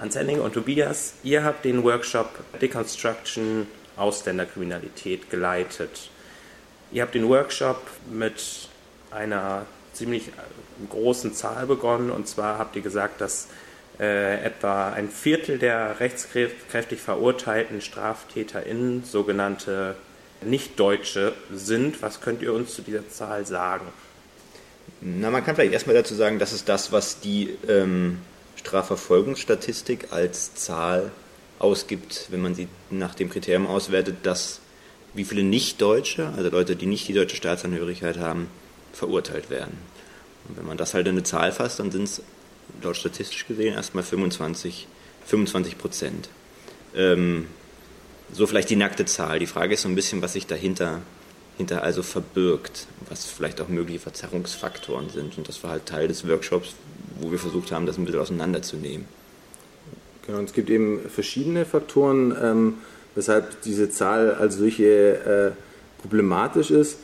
Hans-Henning und Tobias, ihr habt den Workshop Deconstruction Ausländerkriminalität geleitet. Ihr habt den Workshop mit einer ziemlich großen Zahl begonnen und zwar habt ihr gesagt, dass äh, etwa ein Viertel der rechtskräftig verurteilten StraftäterInnen sogenannte Nicht-Deutsche sind. Was könnt ihr uns zu dieser Zahl sagen? Na, man kann vielleicht erstmal dazu sagen, das ist das, was die ähm, Strafverfolgungsstatistik als Zahl ausgibt, wenn man sie nach dem Kriterium auswertet, dass wie viele Nicht-Deutsche, also Leute, die nicht die deutsche Staatsangehörigkeit haben, verurteilt werden. Und wenn man das halt in eine Zahl fasst, dann sind es laut statistisch gesehen erstmal 25, 25 Prozent. Ähm, so vielleicht die nackte Zahl. Die Frage ist so ein bisschen, was sich dahinter hinter also verbirgt, was vielleicht auch mögliche Verzerrungsfaktoren sind. Und das war halt Teil des Workshops, wo wir versucht haben, das ein bisschen auseinanderzunehmen. Genau, und es gibt eben verschiedene Faktoren, ähm, weshalb diese Zahl als solche äh, problematisch ist.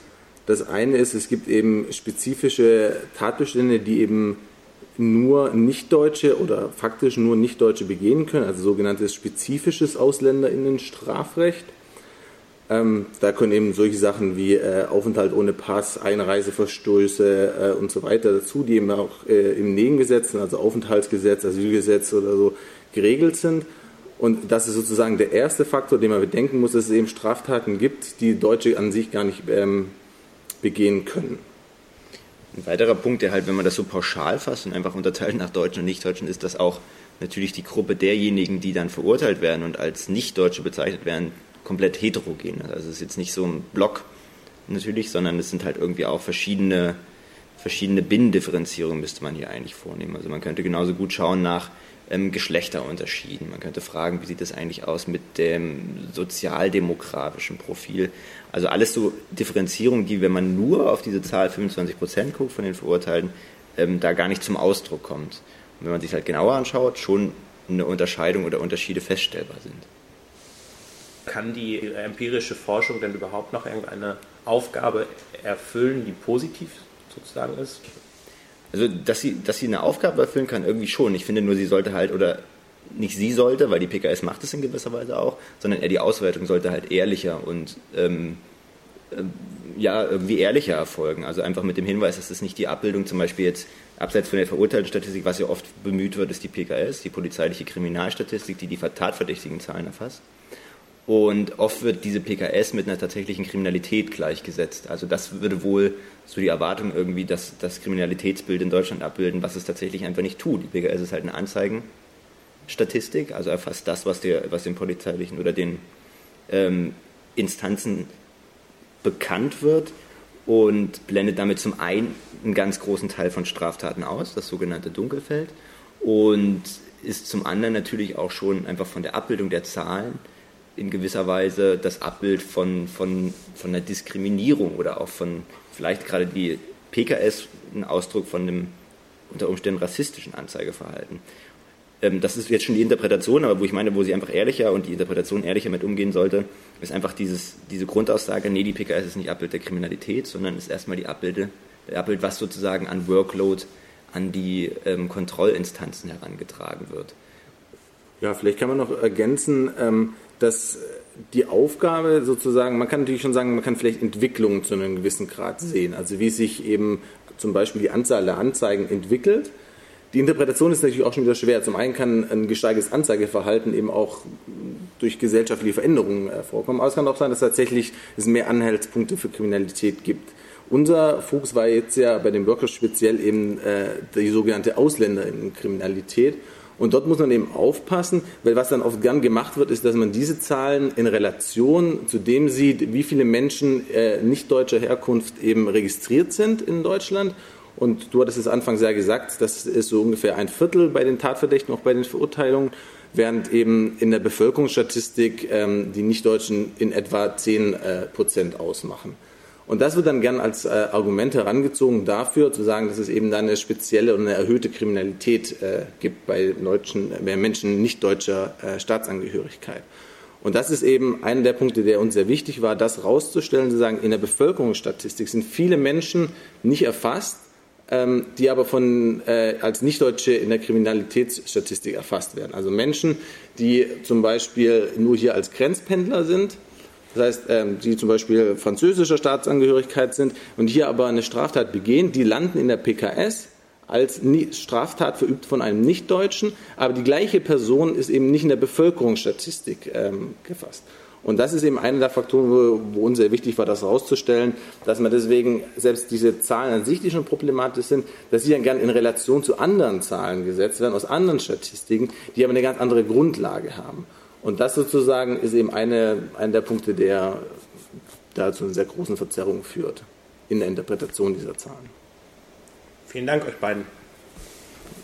Das eine ist, es gibt eben spezifische Tatbestände, die eben nur Nichtdeutsche oder faktisch nur Nichtdeutsche begehen können, also sogenanntes spezifisches Ausländerinnenstrafrecht. Ähm, da können eben solche Sachen wie äh, Aufenthalt ohne Pass, Einreiseverstöße äh, und so weiter dazu, die eben auch äh, im Nebengesetz, also Aufenthaltsgesetz, Asylgesetz oder so geregelt sind. Und das ist sozusagen der erste Faktor, den man bedenken muss, dass es eben Straftaten gibt, die Deutsche an sich gar nicht ähm, begehen können. Ein weiterer Punkt, der halt, wenn man das so pauschal fasst und einfach unterteilt nach Deutschen und Nichtdeutschen, ist, dass auch natürlich die Gruppe derjenigen, die dann verurteilt werden und als Nichtdeutsche bezeichnet werden, komplett heterogen. Also es ist jetzt nicht so ein Block natürlich, sondern es sind halt irgendwie auch verschiedene, verschiedene Binnendifferenzierungen müsste man hier eigentlich vornehmen. Also man könnte genauso gut schauen nach ähm, Geschlechterunterschieden. Man könnte fragen, wie sieht das eigentlich aus mit dem sozialdemografischen Profil. Also alles so Differenzierungen, die, wenn man nur auf diese Zahl 25 Prozent guckt von den Verurteilten, ähm, da gar nicht zum Ausdruck kommt. Und wenn man sich halt genauer anschaut, schon eine Unterscheidung oder Unterschiede feststellbar sind. Kann die empirische Forschung denn überhaupt noch irgendeine Aufgabe erfüllen, die positiv sozusagen ist? Also, dass sie, dass sie eine Aufgabe erfüllen kann, irgendwie schon. Ich finde nur, sie sollte halt, oder nicht sie sollte, weil die PKS macht es in gewisser Weise auch, sondern eher die Auswertung sollte halt ehrlicher und ähm, äh, ja, irgendwie ehrlicher erfolgen. Also einfach mit dem Hinweis, dass es nicht die Abbildung zum Beispiel jetzt abseits von der verurteilten Statistik, was ja oft bemüht wird, ist die PKS, die polizeiliche Kriminalstatistik, die die tatverdächtigen Zahlen erfasst. Und oft wird diese PKS mit einer tatsächlichen Kriminalität gleichgesetzt. Also das würde wohl so die Erwartung irgendwie, dass das Kriminalitätsbild in Deutschland abbilden, was es tatsächlich einfach nicht tut. Die PKS ist halt eine Anzeigenstatistik, also erfasst das, was, der, was den polizeilichen oder den ähm, Instanzen bekannt wird und blendet damit zum einen einen ganz großen Teil von Straftaten aus, das sogenannte Dunkelfeld, und ist zum anderen natürlich auch schon einfach von der Abbildung der Zahlen in gewisser Weise das Abbild von, von, von einer Diskriminierung oder auch von vielleicht gerade die PKS ein Ausdruck von einem unter Umständen rassistischen Anzeigeverhalten. Ähm, das ist jetzt schon die Interpretation, aber wo ich meine, wo sie einfach ehrlicher und die Interpretation ehrlicher mit umgehen sollte, ist einfach dieses, diese Grundaussage, nee, die PKS ist nicht Abbild der Kriminalität, sondern ist erstmal die Abbilde, der Abbild, was sozusagen an Workload an die ähm, Kontrollinstanzen herangetragen wird. Ja, vielleicht kann man noch ergänzen, ähm, dass die Aufgabe sozusagen, man kann natürlich schon sagen, man kann vielleicht Entwicklungen zu einem gewissen Grad sehen. Also wie sich eben zum Beispiel die Anzahl der Anzeigen entwickelt. Die Interpretation ist natürlich auch schon wieder schwer. Zum einen kann ein gesteigertes Anzeigeverhalten eben auch durch gesellschaftliche Veränderungen äh, vorkommen. Aber es kann auch sein, dass tatsächlich es mehr Anhaltspunkte für Kriminalität gibt. Unser Fokus war jetzt ja bei dem Workshop speziell eben äh, die sogenannte Ausländerinnenkriminalität. Und dort muss man eben aufpassen, weil was dann oft gern gemacht wird, ist, dass man diese Zahlen in Relation zu dem sieht, wie viele Menschen äh, nicht deutscher Herkunft eben registriert sind in Deutschland. Und du hattest es anfangs ja gesagt, das ist so ungefähr ein Viertel bei den Tatverdächtigen, auch bei den Verurteilungen, während eben in der Bevölkerungsstatistik ähm, die Nichtdeutschen in etwa 10 äh, Prozent ausmachen. Und das wird dann gern als äh, Argument herangezogen dafür, zu sagen, dass es eben dann eine spezielle und eine erhöhte Kriminalität äh, gibt bei, Deutschen, bei Menschen nicht deutscher äh, Staatsangehörigkeit. Und das ist eben einer der Punkte, der uns sehr wichtig war, das rauszustellen, zu sagen, in der Bevölkerungsstatistik sind viele Menschen nicht erfasst, ähm, die aber von, äh, als Nichtdeutsche in der Kriminalitätsstatistik erfasst werden. Also Menschen, die zum Beispiel nur hier als Grenzpendler sind, das heißt, ähm, die zum Beispiel französischer Staatsangehörigkeit sind und hier aber eine Straftat begehen, die landen in der PKS als Straftat verübt von einem Nichtdeutschen, aber die gleiche Person ist eben nicht in der Bevölkerungsstatistik ähm, gefasst. Und das ist eben einer der Faktoren, wo, uns sehr wichtig war, das herauszustellen, dass man deswegen selbst diese Zahlen an sich, die schon problematisch sind, dass sie dann gern in Relation zu anderen Zahlen gesetzt werden, aus anderen Statistiken, die aber eine ganz andere Grundlage haben. Und das sozusagen ist eben eine, einer der Punkte, der da zu einer sehr großen Verzerrung führt in der Interpretation dieser Zahlen. Vielen Dank euch beiden.